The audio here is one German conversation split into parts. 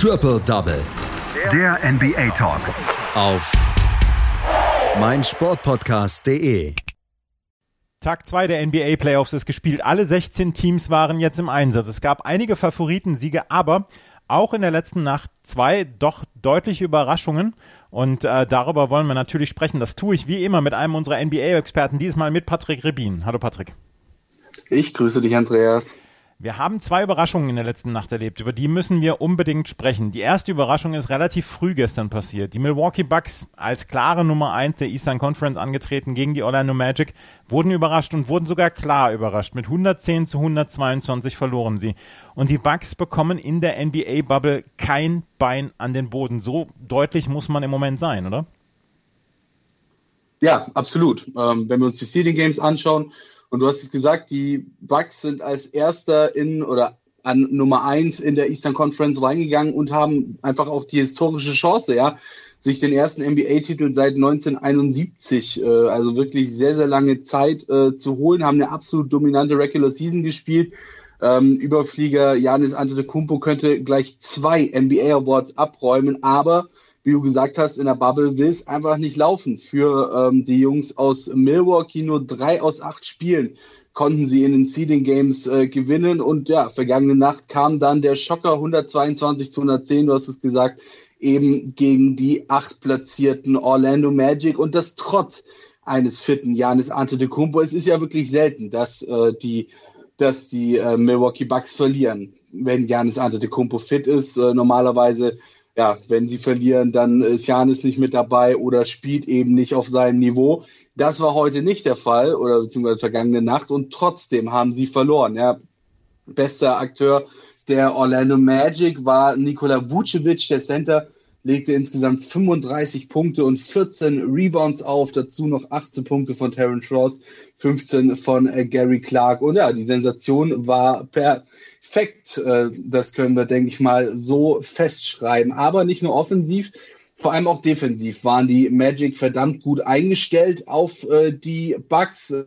Triple Double. Der NBA Talk. Auf meinsportpodcast.de. Tag 2 der NBA Playoffs ist gespielt. Alle 16 Teams waren jetzt im Einsatz. Es gab einige Favoritensiege, aber auch in der letzten Nacht zwei doch deutliche Überraschungen. Und äh, darüber wollen wir natürlich sprechen. Das tue ich wie immer mit einem unserer NBA-Experten, diesmal mit Patrick Rebin. Hallo Patrick. Ich grüße dich, Andreas. Wir haben zwei Überraschungen in der letzten Nacht erlebt, über die müssen wir unbedingt sprechen. Die erste Überraschung ist relativ früh gestern passiert. Die Milwaukee Bucks als klare Nummer eins der Eastern Conference angetreten gegen die Orlando Magic, wurden überrascht und wurden sogar klar überrascht. Mit 110 zu 122 verloren sie. Und die Bucks bekommen in der NBA-Bubble kein Bein an den Boden. So deutlich muss man im Moment sein, oder? Ja, absolut. Ähm, wenn wir uns die Seeding Games anschauen, und du hast es gesagt, die Bucks sind als erster in oder an Nummer eins in der Eastern Conference reingegangen und haben einfach auch die historische Chance, ja, sich den ersten NBA-Titel seit 1971, äh, also wirklich sehr, sehr lange Zeit äh, zu holen, haben eine absolut dominante Regular Season gespielt. Ähm, Überflieger Janis Antetokounmpo könnte gleich zwei NBA Awards abräumen, aber wie du gesagt hast, in der Bubble will es einfach nicht laufen. Für ähm, die Jungs aus Milwaukee nur drei aus acht Spielen konnten sie in den Seeding Games äh, gewinnen. Und ja, vergangene Nacht kam dann der Schocker 122 zu 110, du hast es gesagt, eben gegen die acht platzierten Orlando Magic und das trotz eines fitten Janis Antetokounmpo. Es ist ja wirklich selten, dass äh, die dass die äh, Milwaukee Bucks verlieren, wenn Janis Antetokounmpo fit ist. Äh, normalerweise ja, wenn sie verlieren, dann ist Janis nicht mit dabei oder spielt eben nicht auf seinem Niveau. Das war heute nicht der Fall oder beziehungsweise vergangene Nacht und trotzdem haben sie verloren. Ja, bester Akteur der Orlando Magic war Nikola Vucevic, der Center, legte insgesamt 35 Punkte und 14 Rebounds auf, dazu noch 18 Punkte von Terrence Ross, 15 von äh, Gary Clark. Und ja, die Sensation war per Fakt. Äh, das können wir, denke ich mal, so festschreiben. Aber nicht nur offensiv, vor allem auch defensiv waren die Magic verdammt gut eingestellt auf äh, die Bucks.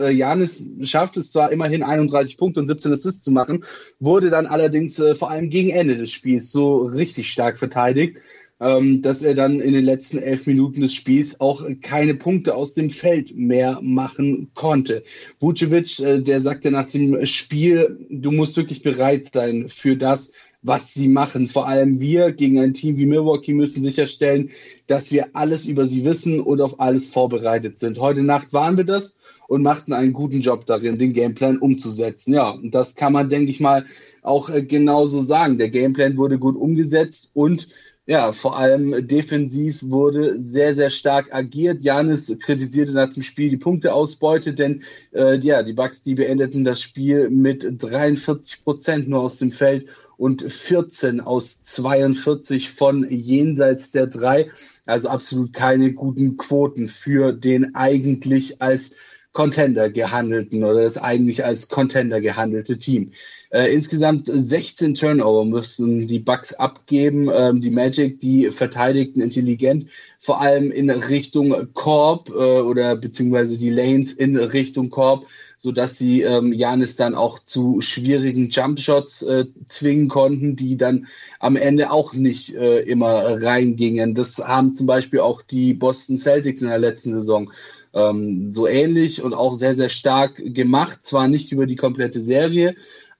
Äh, Janis schafft es zwar immerhin 31 Punkte und 17 Assists zu machen, wurde dann allerdings vor allem gegen Ende des Spiels so richtig stark verteidigt ähm, dass er dann in den letzten elf Minuten des Spiels auch keine Punkte aus dem Feld mehr machen konnte. Vucevic, äh, der sagte nach dem Spiel, du musst wirklich bereit sein für das, was sie machen. Vor allem wir gegen ein Team wie Milwaukee müssen sicherstellen, dass wir alles über sie wissen und auf alles vorbereitet sind. Heute Nacht waren wir das und machten einen guten Job darin, den Gameplan umzusetzen. Ja, und das kann man, denke ich mal, auch äh, genauso sagen. Der Gameplan wurde gut umgesetzt und ja, vor allem defensiv wurde sehr, sehr stark agiert. Janis kritisierte nach dem Spiel die Punkteausbeute, denn äh, ja, die Bucks, die beendeten das Spiel mit 43 Prozent nur aus dem Feld und 14 aus 42 von jenseits der drei. Also absolut keine guten Quoten für den eigentlich als Contender gehandelten oder das eigentlich als Contender gehandelte Team. Äh, insgesamt 16 Turnover müssen die Bucks abgeben. Ähm, die Magic, die verteidigten intelligent, vor allem in Richtung Korb äh, oder beziehungsweise die Lanes in Richtung Korb, so dass sie ähm, Janis dann auch zu schwierigen Jumpshots äh, zwingen konnten, die dann am Ende auch nicht äh, immer reingingen. Das haben zum Beispiel auch die Boston Celtics in der letzten Saison ähm, so ähnlich und auch sehr, sehr stark gemacht. Zwar nicht über die komplette Serie,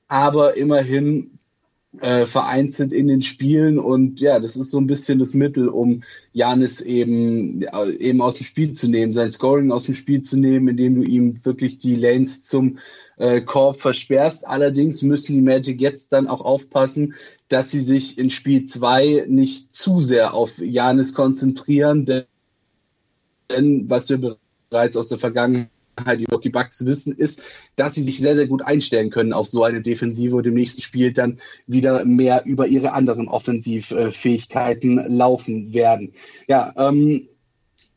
aber immerhin äh, vereint sind in den Spielen und ja, das ist so ein bisschen das Mittel, um Janis eben, eben aus dem Spiel zu nehmen, sein Scoring aus dem Spiel zu nehmen, indem du ihm wirklich die Lanes zum äh, Korb versperrst. Allerdings müssen die Magic jetzt dann auch aufpassen, dass sie sich in Spiel 2 nicht zu sehr auf Janis konzentrieren, denn was wir bereits aus der Vergangenheit die Rocky Bucks wissen, ist, dass sie sich sehr, sehr gut einstellen können auf so eine Defensive und im nächsten Spiel dann wieder mehr über ihre anderen Offensivfähigkeiten laufen werden. Ja, ähm,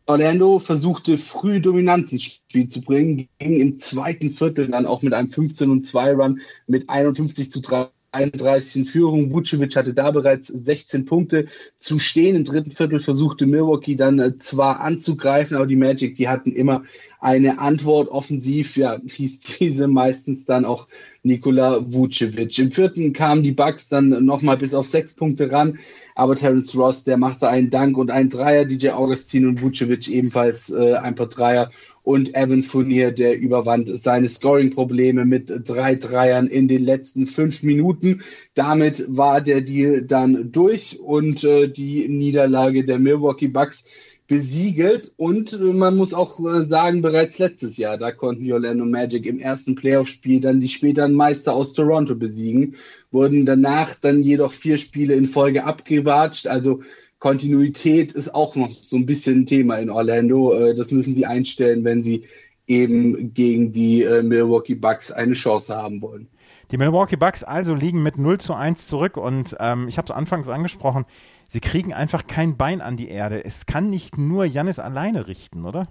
Orlando versuchte früh Dominanz ins Spiel zu bringen, ging im zweiten Viertel dann auch mit einem 15 und 2 Run mit 51 zu 3 31 in Führung. Vucevic hatte da bereits 16 Punkte zu stehen. Im dritten Viertel versuchte Milwaukee dann äh, zwar anzugreifen, aber die Magic, die hatten immer eine Antwort offensiv, ja, hieß diese meistens dann auch Nikola Vucevic. Im vierten kamen die Bucks dann nochmal bis auf sechs Punkte ran, aber Terence Ross, der machte einen Dank und einen Dreier, DJ Augustin und Vucevic ebenfalls äh, ein paar Dreier und Evan Fournier, der überwand seine Scoring-Probleme mit drei Dreiern in den letzten fünf Minuten. Damit war der Deal dann durch und äh, die Niederlage der Milwaukee Bucks besiegelt und äh, man muss auch äh, sagen, bereits letztes Jahr, da konnten die Orlando Magic im ersten Playoff-Spiel dann die späteren Meister aus Toronto besiegen, wurden danach dann jedoch vier Spiele in Folge abgewatscht, also Kontinuität ist auch noch so ein bisschen ein Thema in Orlando, äh, das müssen sie einstellen, wenn sie eben gegen die Milwaukee Bucks eine Chance haben wollen. Die Milwaukee Bucks also liegen mit 0 zu 1 zurück und ähm, ich habe es anfangs angesprochen, sie kriegen einfach kein Bein an die Erde. Es kann nicht nur Jannis alleine richten, oder?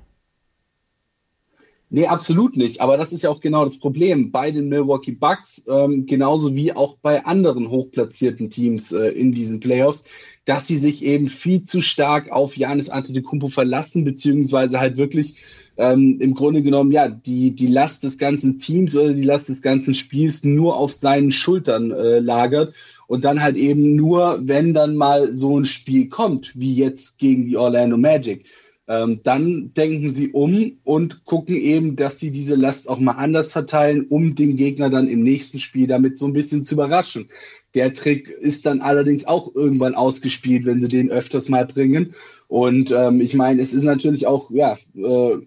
Nee, absolut nicht. Aber das ist ja auch genau das Problem bei den Milwaukee Bucks, ähm, genauso wie auch bei anderen hochplatzierten Teams äh, in diesen Playoffs, dass sie sich eben viel zu stark auf Janis Antetokounmpo verlassen, beziehungsweise halt wirklich ähm, im Grunde genommen, ja, die, die Last des ganzen Teams oder die Last des ganzen Spiels nur auf seinen Schultern äh, lagert und dann halt eben nur, wenn dann mal so ein Spiel kommt, wie jetzt gegen die Orlando Magic, ähm, dann denken sie um und gucken eben, dass sie diese Last auch mal anders verteilen, um den Gegner dann im nächsten Spiel damit so ein bisschen zu überraschen. Der Trick ist dann allerdings auch irgendwann ausgespielt, wenn sie den öfters mal bringen. Und ähm, ich meine, es ist natürlich auch ja äh,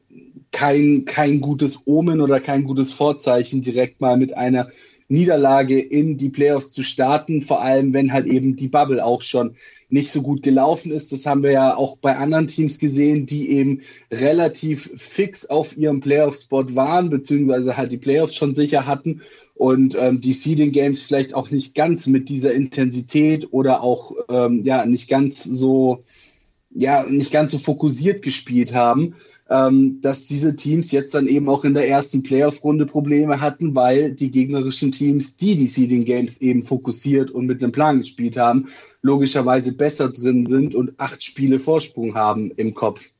kein kein gutes Omen oder kein gutes Vorzeichen, direkt mal mit einer Niederlage in die Playoffs zu starten, vor allem wenn halt eben die Bubble auch schon nicht so gut gelaufen ist. Das haben wir ja auch bei anderen Teams gesehen, die eben relativ fix auf ihrem Playoff-Spot waren, beziehungsweise halt die Playoffs schon sicher hatten und ähm, die Seeding Games vielleicht auch nicht ganz mit dieser Intensität oder auch ähm, ja nicht ganz so ja nicht ganz so fokussiert gespielt haben ähm, dass diese Teams jetzt dann eben auch in der ersten Playoff-Runde Probleme hatten, weil die gegnerischen Teams, die die Seeding Games eben fokussiert und mit einem Plan gespielt haben, logischerweise besser drin sind und acht Spiele Vorsprung haben im Kopf.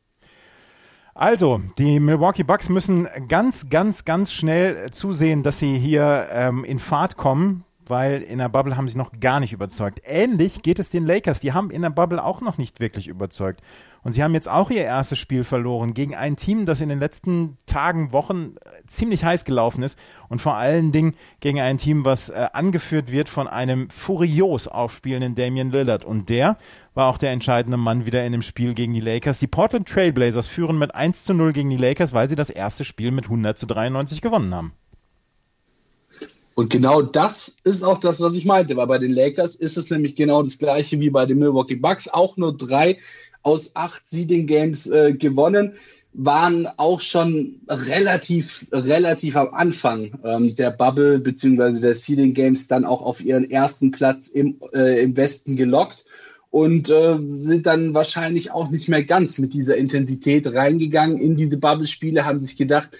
Also, die Milwaukee Bucks müssen ganz, ganz, ganz schnell zusehen, dass sie hier ähm, in Fahrt kommen weil in der Bubble haben sie noch gar nicht überzeugt. Ähnlich geht es den Lakers. Die haben in der Bubble auch noch nicht wirklich überzeugt. Und sie haben jetzt auch ihr erstes Spiel verloren gegen ein Team, das in den letzten Tagen, Wochen äh, ziemlich heiß gelaufen ist. Und vor allen Dingen gegen ein Team, was äh, angeführt wird von einem furios aufspielenden Damian Lillard. Und der war auch der entscheidende Mann wieder in dem Spiel gegen die Lakers. Die Portland Trailblazers führen mit 1 zu 0 gegen die Lakers, weil sie das erste Spiel mit 100 zu 93 gewonnen haben. Und genau das ist auch das, was ich meinte, weil bei den Lakers ist es nämlich genau das gleiche wie bei den Milwaukee Bucks. Auch nur drei aus acht Seeding Games äh, gewonnen, waren auch schon relativ, relativ am Anfang ähm, der Bubble beziehungsweise der Seeding Games dann auch auf ihren ersten Platz im, äh, im Westen gelockt und äh, sind dann wahrscheinlich auch nicht mehr ganz mit dieser Intensität reingegangen in diese Bubble-Spiele, haben sich gedacht,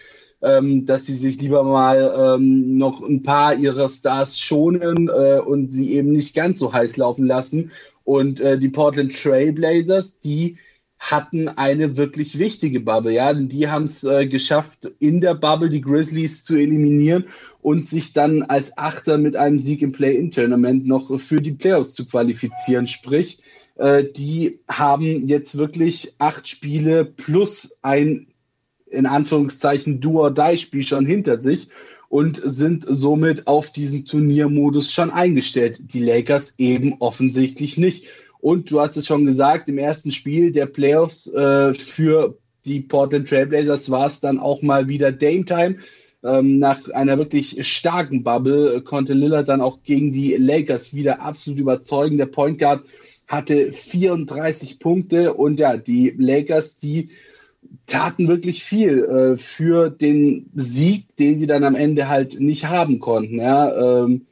ähm, dass sie sich lieber mal ähm, noch ein paar ihrer Stars schonen äh, und sie eben nicht ganz so heiß laufen lassen. Und äh, die Portland Trailblazers, die hatten eine wirklich wichtige Bubble, ja, denn die haben es äh, geschafft, in der Bubble die Grizzlies zu eliminieren und sich dann als Achter mit einem Sieg im Play-In-Tournament noch für die Playoffs zu qualifizieren. Sprich, äh, die haben jetzt wirklich acht Spiele plus ein in Anführungszeichen Do-or-Die-Spiel schon hinter sich und sind somit auf diesen Turniermodus schon eingestellt. Die Lakers eben offensichtlich nicht. Und du hast es schon gesagt, im ersten Spiel der Playoffs äh, für die Portland Trailblazers war es dann auch mal wieder Dame Time. Ähm, nach einer wirklich starken Bubble konnte Lillard dann auch gegen die Lakers wieder absolut überzeugen. Der Point Guard hatte 34 Punkte und ja, die Lakers, die taten wirklich viel äh, für den Sieg, den sie dann am Ende halt nicht haben konnten. Ja? Ähm,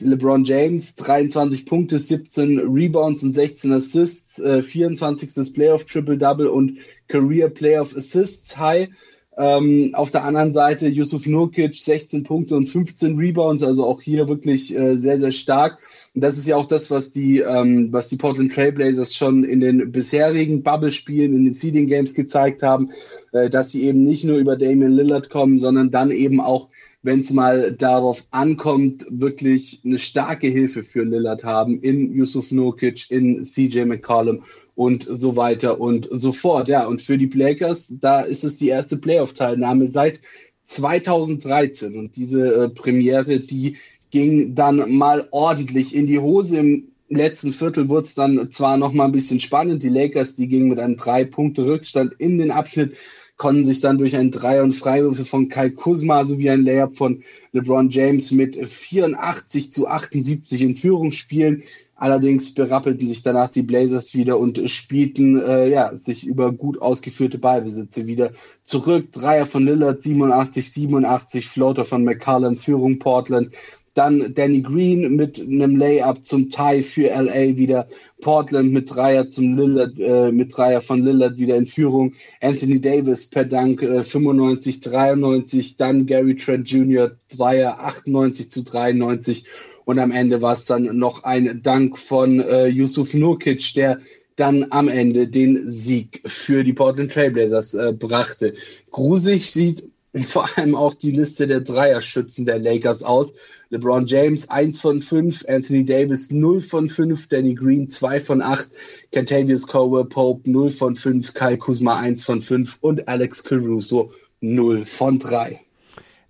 LeBron James 23 Punkte, 17 Rebounds und 16 Assists, äh, 24. Playoff Triple Double und Career Playoff Assists High. Ähm, auf der anderen Seite Yusuf Nurkic 16 Punkte und 15 Rebounds, also auch hier wirklich äh, sehr, sehr stark. Und das ist ja auch das, was die, ähm, was die Portland Trailblazers schon in den bisherigen Bubble-Spielen, in den Seeding Games gezeigt haben, äh, dass sie eben nicht nur über Damian Lillard kommen, sondern dann eben auch wenn es mal darauf ankommt, wirklich eine starke Hilfe für Lillard haben in Yusuf Nurkic, in CJ McCollum und so weiter und so fort. Ja, und für die Lakers, da ist es die erste Playoff-Teilnahme seit 2013 und diese äh, Premiere, die ging dann mal ordentlich in die Hose. Im letzten Viertel wurde es dann zwar noch mal ein bisschen spannend. Die Lakers, die gingen mit einem drei Punkte Rückstand in den Abschnitt konnten sich dann durch einen Dreier und Freiwürfe von Kai Kuzma sowie ein Layup von LeBron James mit 84 zu 78 in Führung spielen. Allerdings berappelten sich danach die Blazers wieder und spielten äh, ja, sich über gut ausgeführte Ballbesitze wieder zurück. Dreier von Lillard 87, 87, Floater von McCallum, Führung Portland dann Danny Green mit einem Layup zum Tie für LA wieder. Portland mit Dreier zum Lillard, äh, mit Dreier von Lillard wieder in Führung. Anthony Davis per Dank äh, 95, 93. Dann Gary Trent Jr. Dreier 98 zu 93. Und am Ende war es dann noch ein Dank von äh, Yusuf Nurkic, der dann am Ende den Sieg für die Portland Trailblazers äh, brachte. Grusig sieht vor allem auch die Liste der Dreierschützen der Lakers aus. LeBron James 1 von 5, Anthony Davis 0 von 5, Danny Green 2 von 8, Cantavius Cowell Pope 0 von 5, Kyle Kuzma 1 von 5 und Alex Caruso 0 von 3.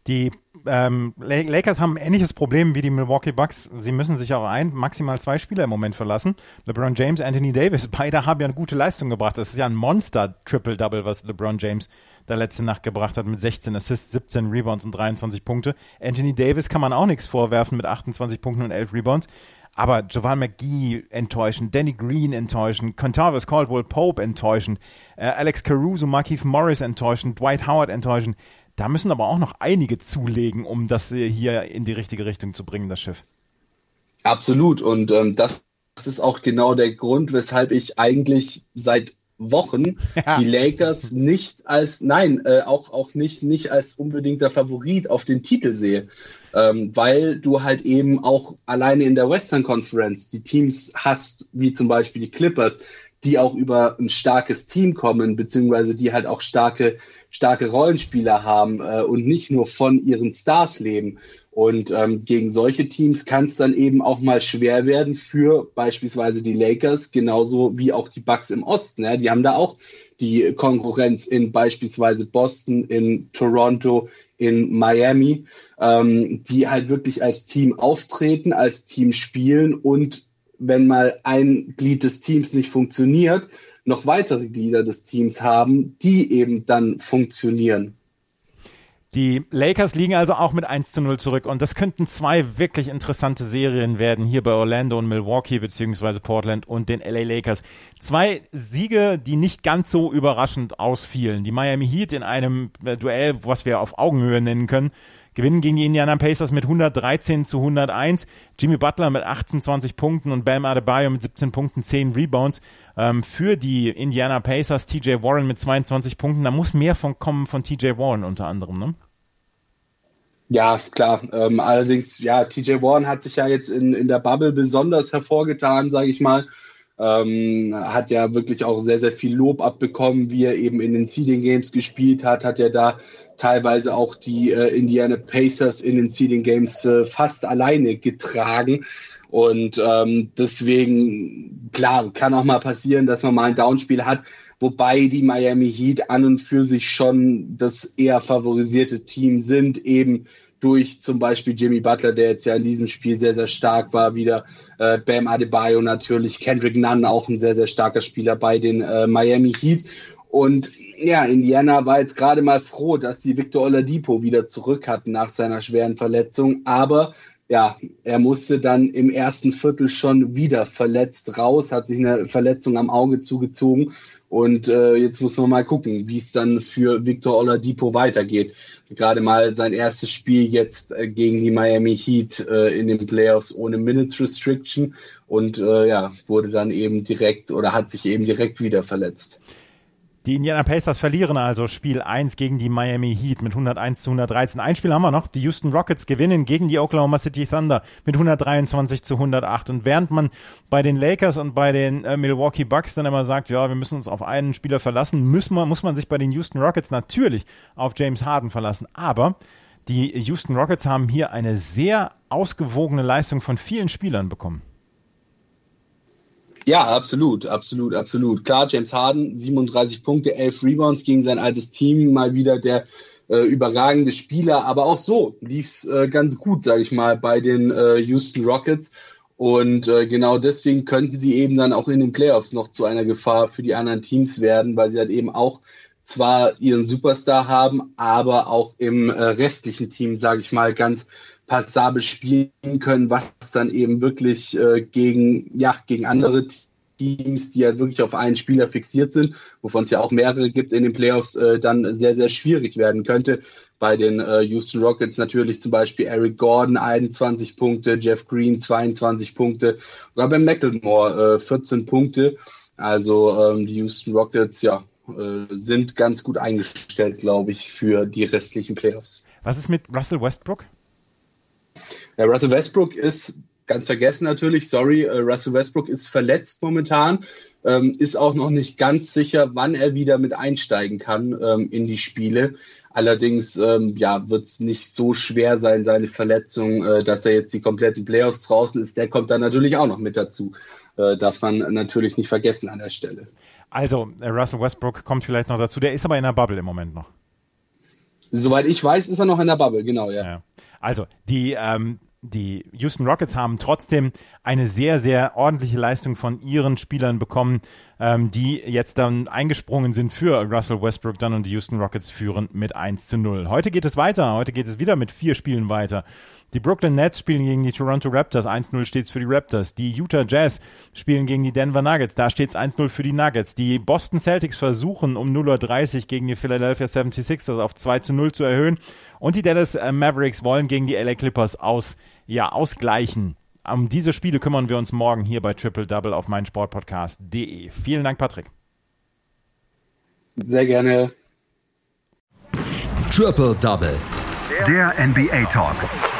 Die ähm, Lakers haben ein ähnliches Problem wie die Milwaukee Bucks. Sie müssen sich auf ein, maximal zwei Spieler im Moment verlassen. LeBron James, Anthony Davis, beide haben ja eine gute Leistung gebracht. Das ist ja ein Monster-Triple-Double, was LeBron James da letzte Nacht gebracht hat mit 16 Assists, 17 Rebounds und 23 Punkte. Anthony Davis kann man auch nichts vorwerfen mit 28 Punkten und 11 Rebounds. Aber Jovan McGee enttäuschend, Danny Green enttäuschend, Contavis Caldwell Pope enttäuschend, äh, Alex Caruso, Markeith Morris enttäuschend, Dwight Howard enttäuschend. Da müssen aber auch noch einige zulegen, um das hier in die richtige Richtung zu bringen, das Schiff. Absolut. Und ähm, das ist auch genau der Grund, weshalb ich eigentlich seit Wochen ja. die Lakers nicht als, nein, äh, auch, auch nicht, nicht als unbedingter Favorit auf den Titel sehe. Ähm, weil du halt eben auch alleine in der Western Conference die Teams hast, wie zum Beispiel die Clippers, die auch über ein starkes Team kommen, beziehungsweise die halt auch starke, starke Rollenspieler haben äh, und nicht nur von ihren Stars leben. Und ähm, gegen solche Teams kann es dann eben auch mal schwer werden für beispielsweise die Lakers, genauso wie auch die Bucks im Osten. Ja? Die haben da auch die Konkurrenz in beispielsweise Boston, in Toronto, in Miami, ähm, die halt wirklich als Team auftreten, als Team spielen und wenn mal ein Glied des Teams nicht funktioniert, noch weitere Glieder des Teams haben, die eben dann funktionieren. Die Lakers liegen also auch mit 1 zu 0 zurück und das könnten zwei wirklich interessante Serien werden hier bei Orlando und Milwaukee beziehungsweise Portland und den LA Lakers. Zwei Siege, die nicht ganz so überraschend ausfielen. Die Miami Heat in einem Duell, was wir auf Augenhöhe nennen können, gewinnen gegen die Indiana Pacers mit 113 zu 101. Jimmy Butler mit 28 Punkten und Bam Adebayo mit 17 Punkten, 10 Rebounds. Ähm, für die Indiana Pacers TJ Warren mit 22 Punkten. Da muss mehr von kommen von TJ Warren unter anderem, ne? Ja, klar. Ähm, allerdings, ja, TJ Warren hat sich ja jetzt in, in der Bubble besonders hervorgetan, sage ich mal. Ähm, hat ja wirklich auch sehr, sehr viel Lob abbekommen, wie er eben in den Seeding Games gespielt hat, hat ja da teilweise auch die äh, Indiana Pacers in den Seeding Games äh, fast alleine getragen. Und ähm, deswegen, klar, kann auch mal passieren, dass man mal ein Downspiel hat, wobei die Miami Heat an und für sich schon das eher favorisierte Team sind, eben durch zum Beispiel Jimmy Butler, der jetzt ja in diesem Spiel sehr, sehr stark war, wieder äh, Bam Adebayo natürlich, Kendrick Nunn auch ein sehr, sehr starker Spieler bei den äh, Miami Heat. Und ja, Indiana war jetzt gerade mal froh, dass sie Victor Oladipo wieder zurück hatten nach seiner schweren Verletzung. Aber ja, er musste dann im ersten Viertel schon wieder verletzt raus, hat sich eine Verletzung am Auge zugezogen. Und äh, jetzt muss man mal gucken, wie es dann für Victor Oladipo weitergeht. Gerade mal sein erstes Spiel jetzt äh, gegen die Miami Heat äh, in den Playoffs ohne Minutes Restriction und äh, ja, wurde dann eben direkt oder hat sich eben direkt wieder verletzt. Die Indiana Pacers verlieren also Spiel 1 gegen die Miami Heat mit 101 zu 113. Ein Spiel haben wir noch. Die Houston Rockets gewinnen gegen die Oklahoma City Thunder mit 123 zu 108. Und während man bei den Lakers und bei den äh, Milwaukee Bucks dann immer sagt, ja, wir müssen uns auf einen Spieler verlassen, muss man, muss man sich bei den Houston Rockets natürlich auf James Harden verlassen. Aber die Houston Rockets haben hier eine sehr ausgewogene Leistung von vielen Spielern bekommen. Ja, absolut, absolut, absolut. Klar, James Harden, 37 Punkte, 11 Rebounds gegen sein altes Team, mal wieder der äh, überragende Spieler, aber auch so lief es äh, ganz gut, sage ich mal, bei den äh, Houston Rockets. Und äh, genau deswegen könnten sie eben dann auch in den Playoffs noch zu einer Gefahr für die anderen Teams werden, weil sie halt eben auch zwar ihren Superstar haben, aber auch im äh, restlichen Team, sage ich mal, ganz passabel spielen können, was dann eben wirklich äh, gegen, ja, gegen andere Teams, die halt wirklich auf einen Spieler fixiert sind, wovon es ja auch mehrere gibt in den Playoffs, äh, dann sehr, sehr schwierig werden könnte. Bei den äh, Houston Rockets natürlich zum Beispiel Eric Gordon 21 Punkte, Jeff Green 22 Punkte oder bei McLemore äh, 14 Punkte. Also ähm, die Houston Rockets, ja, äh, sind ganz gut eingestellt, glaube ich, für die restlichen Playoffs. Was ist mit Russell Westbrook? Ja, Russell Westbrook ist ganz vergessen natürlich, sorry, äh, Russell Westbrook ist verletzt momentan, ähm, ist auch noch nicht ganz sicher, wann er wieder mit einsteigen kann ähm, in die Spiele. Allerdings ähm, ja, wird es nicht so schwer sein, seine Verletzung, äh, dass er jetzt die kompletten Playoffs draußen ist. Der kommt dann natürlich auch noch mit dazu. Äh, darf man natürlich nicht vergessen an der Stelle. Also, äh, Russell Westbrook kommt vielleicht noch dazu. Der ist aber in der Bubble im Moment noch. Soweit ich weiß, ist er noch in der Bubble, genau, ja. ja. Also, die, ähm, die Houston Rockets haben trotzdem eine sehr, sehr ordentliche Leistung von ihren Spielern bekommen, ähm, die jetzt dann eingesprungen sind für Russell Westbrook dann und die Houston Rockets führen mit 1 zu 0. Heute geht es weiter. Heute geht es wieder mit vier Spielen weiter. Die Brooklyn Nets spielen gegen die Toronto Raptors. 1-0 steht es für die Raptors. Die Utah Jazz spielen gegen die Denver Nuggets. Da steht es 1-0 für die Nuggets. Die Boston Celtics versuchen um 0.30 Uhr gegen die Philadelphia 76ers auf 2-0 zu erhöhen. Und die Dallas äh, Mavericks wollen gegen die LA Clippers aus, ja, ausgleichen. Um diese Spiele kümmern wir uns morgen hier bei Triple Double auf meinsportpodcast.de. Vielen Dank, Patrick. Sehr gerne. Triple Double. Der NBA Talk